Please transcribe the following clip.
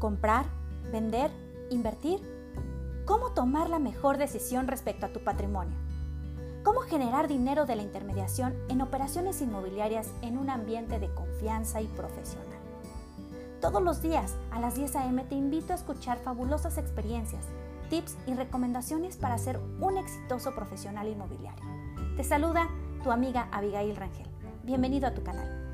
comprar, vender, invertir, cómo tomar la mejor decisión respecto a tu patrimonio, cómo generar dinero de la intermediación en operaciones inmobiliarias en un ambiente de confianza y profesional. Todos los días a las 10 a.m. te invito a escuchar fabulosas experiencias, tips y recomendaciones para ser un exitoso profesional inmobiliario. Te saluda tu amiga Abigail Rangel. Bienvenido a tu canal.